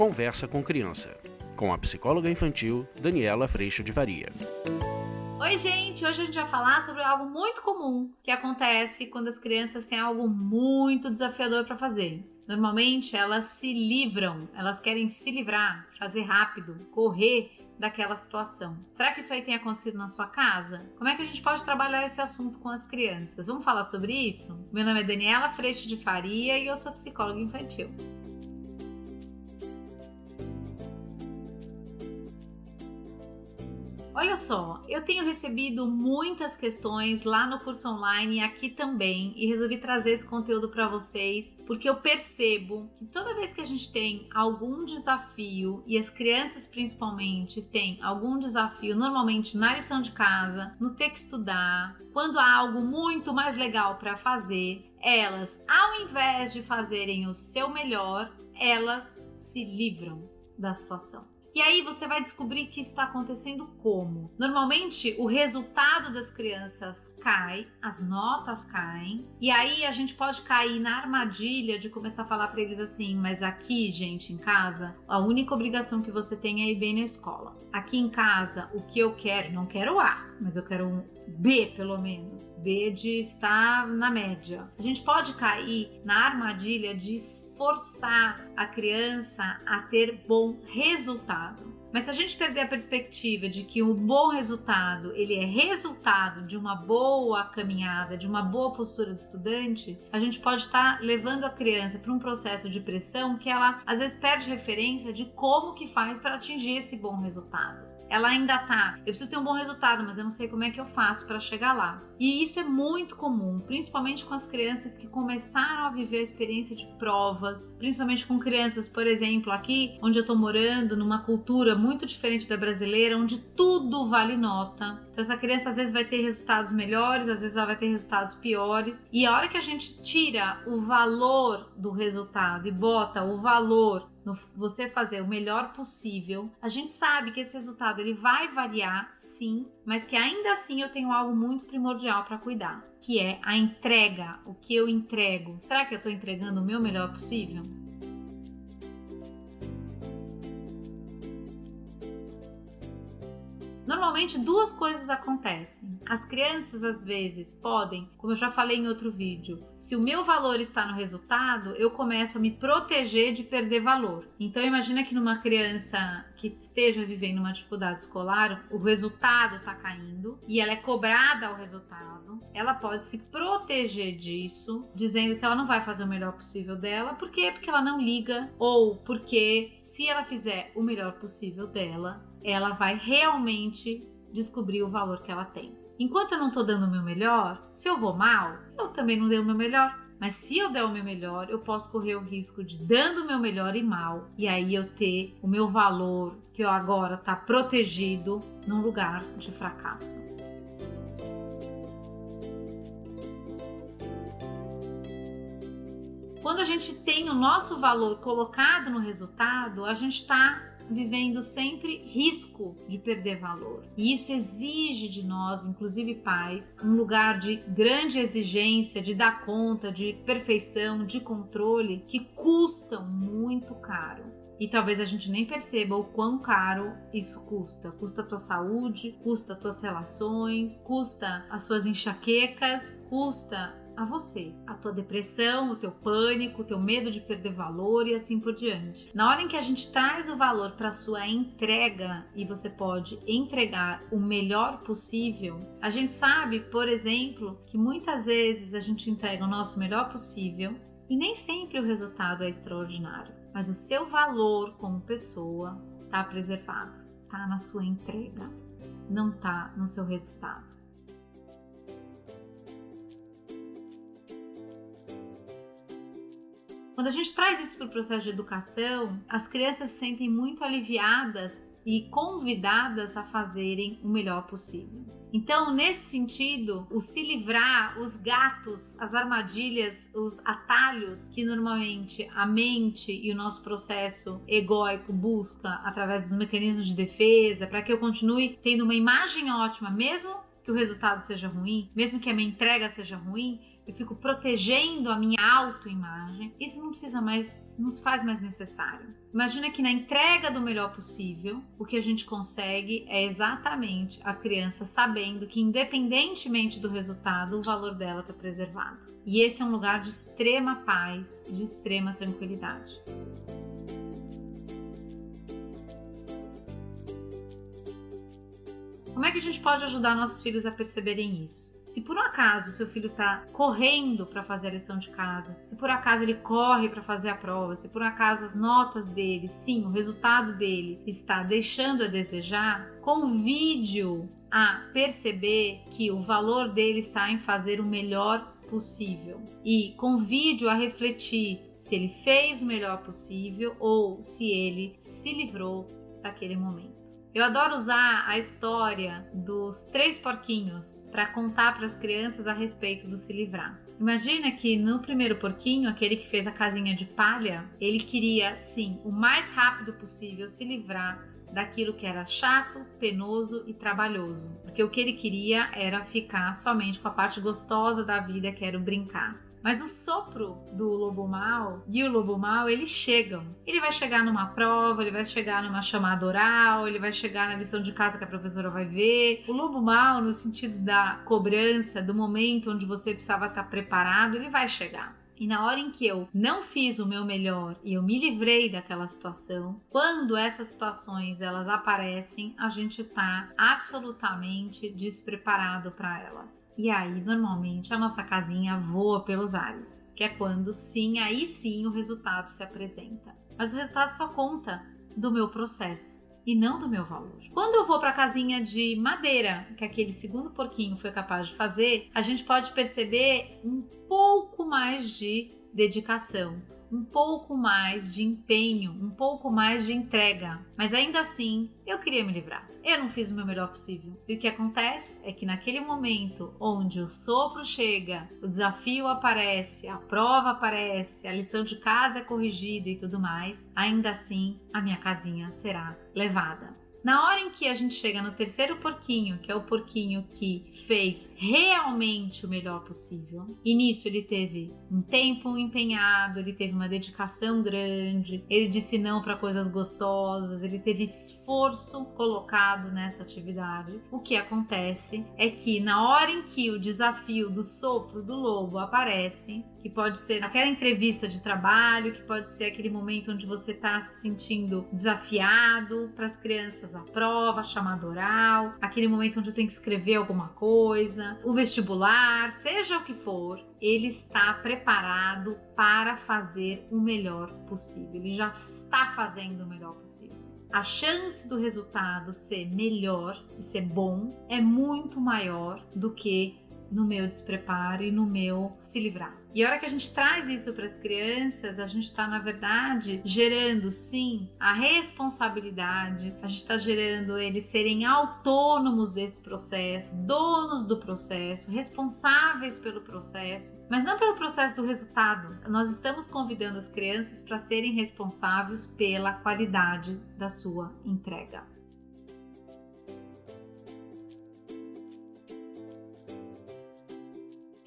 Conversa com Criança, com a psicóloga infantil Daniela Freixo de Varia. Oi, gente! Hoje a gente vai falar sobre algo muito comum que acontece quando as crianças têm algo muito desafiador para fazer. Normalmente elas se livram, elas querem se livrar, fazer rápido, correr daquela situação. Será que isso aí tem acontecido na sua casa? Como é que a gente pode trabalhar esse assunto com as crianças? Vamos falar sobre isso? Meu nome é Daniela Freixo de Faria e eu sou psicóloga infantil. Olha só, eu tenho recebido muitas questões lá no curso online e aqui também e resolvi trazer esse conteúdo para vocês porque eu percebo que toda vez que a gente tem algum desafio e as crianças principalmente têm algum desafio, normalmente na lição de casa, no ter que estudar, quando há algo muito mais legal para fazer, elas, ao invés de fazerem o seu melhor, elas se livram da situação. E aí você vai descobrir que isso está acontecendo como? Normalmente o resultado das crianças cai, as notas caem, e aí a gente pode cair na armadilha de começar a falar para eles assim: mas aqui, gente, em casa, a única obrigação que você tem é ir bem na escola. Aqui em casa, o que eu quero, não quero A, mas eu quero um B pelo menos, B de estar na média. A gente pode cair na armadilha de forçar a criança a ter bom resultado. Mas se a gente perder a perspectiva de que o bom resultado, ele é resultado de uma boa caminhada, de uma boa postura de estudante, a gente pode estar levando a criança para um processo de pressão que ela às vezes perde referência de como que faz para atingir esse bom resultado ela ainda tá, eu preciso ter um bom resultado, mas eu não sei como é que eu faço para chegar lá. E isso é muito comum, principalmente com as crianças que começaram a viver a experiência de provas, principalmente com crianças, por exemplo, aqui onde eu tô morando, numa cultura muito diferente da brasileira, onde tudo vale nota. Então essa criança às vezes vai ter resultados melhores, às vezes ela vai ter resultados piores. E a hora que a gente tira o valor do resultado e bota o valor no você fazer o melhor possível. A gente sabe que esse resultado ele vai variar, sim, mas que ainda assim eu tenho algo muito primordial para cuidar, que é a entrega, o que eu entrego. Será que eu estou entregando o meu melhor possível? Normalmente duas coisas acontecem. As crianças às vezes podem, como eu já falei em outro vídeo, se o meu valor está no resultado, eu começo a me proteger de perder valor. Então imagina que numa criança que esteja vivendo uma dificuldade escolar, o resultado está caindo e ela é cobrada ao resultado, ela pode se proteger disso, dizendo que ela não vai fazer o melhor possível dela, por quê? Porque ela não liga ou porque se ela fizer o melhor possível dela, ela vai realmente descobrir o valor que ela tem. Enquanto eu não estou dando o meu melhor, se eu vou mal, eu também não dei o meu melhor. Mas se eu der o meu melhor, eu posso correr o risco de dando o meu melhor e mal, e aí eu ter o meu valor que eu agora está protegido num lugar de fracasso. Quando a gente tem o nosso valor colocado no resultado, a gente está vivendo sempre risco de perder valor. E isso exige de nós, inclusive pais, um lugar de grande exigência, de dar conta, de perfeição, de controle, que custam muito caro. E talvez a gente nem perceba o quão caro isso custa. Custa a tua saúde, custa as tuas relações, custa as suas enxaquecas, custa a você, a tua depressão, o teu pânico, o teu medo de perder valor e assim por diante. Na hora em que a gente traz o valor para sua entrega e você pode entregar o melhor possível, a gente sabe, por exemplo, que muitas vezes a gente entrega o nosso melhor possível e nem sempre o resultado é extraordinário, mas o seu valor como pessoa está preservado, está na sua entrega, não está no seu resultado. Quando a gente traz isso para o processo de educação, as crianças se sentem muito aliviadas e convidadas a fazerem o melhor possível. Então, nesse sentido, o se livrar, os gatos, as armadilhas, os atalhos que normalmente a mente e o nosso processo egóico busca através dos mecanismos de defesa para que eu continue tendo uma imagem ótima, mesmo que o resultado seja ruim, mesmo que a minha entrega seja ruim, eu fico protegendo a minha autoimagem, isso não precisa mais, nos faz mais necessário. Imagina que na entrega do melhor possível, o que a gente consegue é exatamente a criança sabendo que, independentemente do resultado, o valor dela está preservado. E esse é um lugar de extrema paz, de extrema tranquilidade. Como é que a gente pode ajudar nossos filhos a perceberem isso? Se por um acaso seu filho está correndo para fazer a lição de casa, se por acaso ele corre para fazer a prova, se por acaso as notas dele, sim, o resultado dele está deixando a desejar, convide-o a perceber que o valor dele está em fazer o melhor possível e convide-o a refletir se ele fez o melhor possível ou se ele se livrou daquele momento. Eu adoro usar a história dos três porquinhos para contar para as crianças a respeito do se livrar. Imagina que no primeiro porquinho, aquele que fez a casinha de palha, ele queria, sim, o mais rápido possível se livrar daquilo que era chato, penoso e trabalhoso, porque o que ele queria era ficar somente com a parte gostosa da vida, que era o brincar. Mas o sopro do lobo mal e o lobo mal, eles chegam. Ele vai chegar numa prova, ele vai chegar numa chamada oral, ele vai chegar na lição de casa que a professora vai ver. O lobo mal, no sentido da cobrança, do momento onde você precisava estar preparado, ele vai chegar. E na hora em que eu não fiz o meu melhor e eu me livrei daquela situação, quando essas situações elas aparecem, a gente tá absolutamente despreparado para elas. E aí, normalmente, a nossa casinha voa pelos ares, que é quando sim, aí sim o resultado se apresenta. Mas o resultado só conta do meu processo e não do meu valor. Quando eu vou para a casinha de madeira, que aquele segundo porquinho foi capaz de fazer, a gente pode perceber um pouco mais de dedicação, um pouco mais de empenho, um pouco mais de entrega. Mas ainda assim, eu queria me livrar. Eu não fiz o meu melhor possível. E o que acontece é que naquele momento onde o sopro chega, o desafio aparece, a prova aparece, a lição de casa é corrigida e tudo mais, ainda assim a minha casinha será levada. Na hora em que a gente chega no terceiro porquinho, que é o porquinho que fez realmente o melhor possível, e nisso ele teve um tempo empenhado, ele teve uma dedicação grande, ele disse não para coisas gostosas, ele teve esforço colocado nessa atividade. O que acontece é que na hora em que o desafio do sopro do lobo aparece, que pode ser aquela entrevista de trabalho, que pode ser aquele momento onde você está se sentindo desafiado para as crianças a prova, a chamada oral, aquele momento onde eu tenho que escrever alguma coisa, o vestibular, seja o que for, ele está preparado para fazer o melhor possível. Ele já está fazendo o melhor possível a chance do resultado ser melhor e ser bom é muito maior do que no meu despreparo e no meu se livrar. E a hora que a gente traz isso para as crianças, a gente está, na verdade, gerando sim a responsabilidade, a gente está gerando eles serem autônomos desse processo, donos do processo, responsáveis pelo processo, mas não pelo processo do resultado. Nós estamos convidando as crianças para serem responsáveis pela qualidade da sua entrega.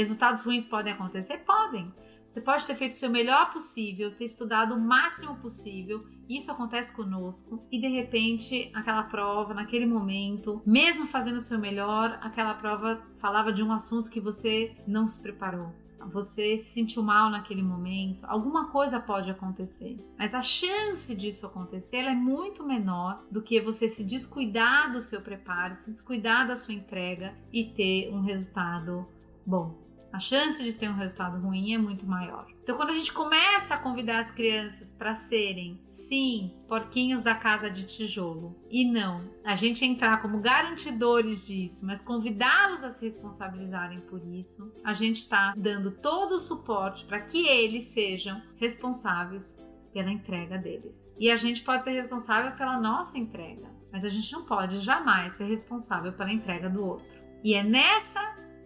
Resultados ruins podem acontecer? Podem. Você pode ter feito o seu melhor possível, ter estudado o máximo possível. Isso acontece conosco e de repente aquela prova, naquele momento, mesmo fazendo o seu melhor, aquela prova falava de um assunto que você não se preparou. Você se sentiu mal naquele momento, alguma coisa pode acontecer, mas a chance disso acontecer é muito menor do que você se descuidar do seu preparo, se descuidar da sua entrega e ter um resultado bom a chance de ter um resultado ruim é muito maior. Então, quando a gente começa a convidar as crianças para serem, sim, porquinhos da casa de tijolo, e não a gente entrar como garantidores disso, mas convidá-los a se responsabilizarem por isso, a gente está dando todo o suporte para que eles sejam responsáveis pela entrega deles. E a gente pode ser responsável pela nossa entrega, mas a gente não pode jamais ser responsável pela entrega do outro. E é nessa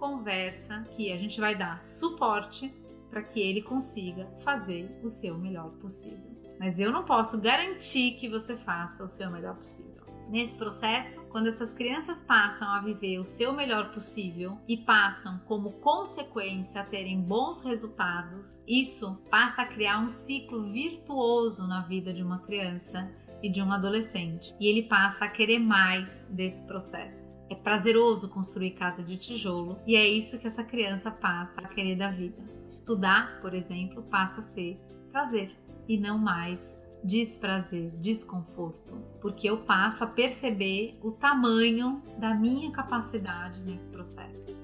conversa que a gente vai dar suporte para que ele consiga fazer o seu melhor possível. Mas eu não posso garantir que você faça o seu melhor possível. Nesse processo, quando essas crianças passam a viver o seu melhor possível e passam, como consequência, a terem bons resultados, isso passa a criar um ciclo virtuoso na vida de uma criança e de um adolescente. E ele passa a querer mais desse processo. É prazeroso construir casa de tijolo e é isso que essa criança passa a querer da vida. Estudar, por exemplo, passa a ser prazer e não mais desprazer, desconforto, porque eu passo a perceber o tamanho da minha capacidade nesse processo.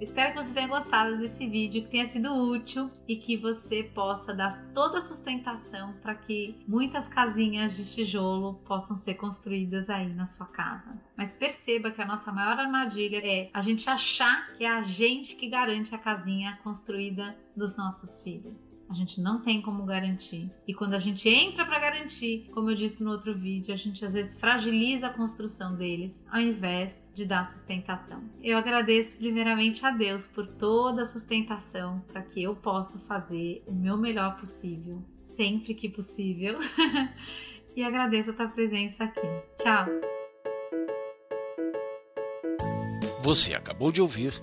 Espero que você tenha gostado desse vídeo, que tenha sido útil e que você possa dar toda a sustentação para que muitas casinhas de tijolo possam ser construídas aí na sua casa. Mas perceba que a nossa maior armadilha é a gente achar que é a gente que garante a casinha construída dos nossos filhos. A gente não tem como garantir. E quando a gente entra para garantir, como eu disse no outro vídeo, a gente às vezes fragiliza a construção deles ao invés de dar sustentação. Eu agradeço primeiramente a Deus por toda a sustentação para que eu possa fazer o meu melhor possível, sempre que possível. e agradeço a tua presença aqui. Tchau! Você acabou de ouvir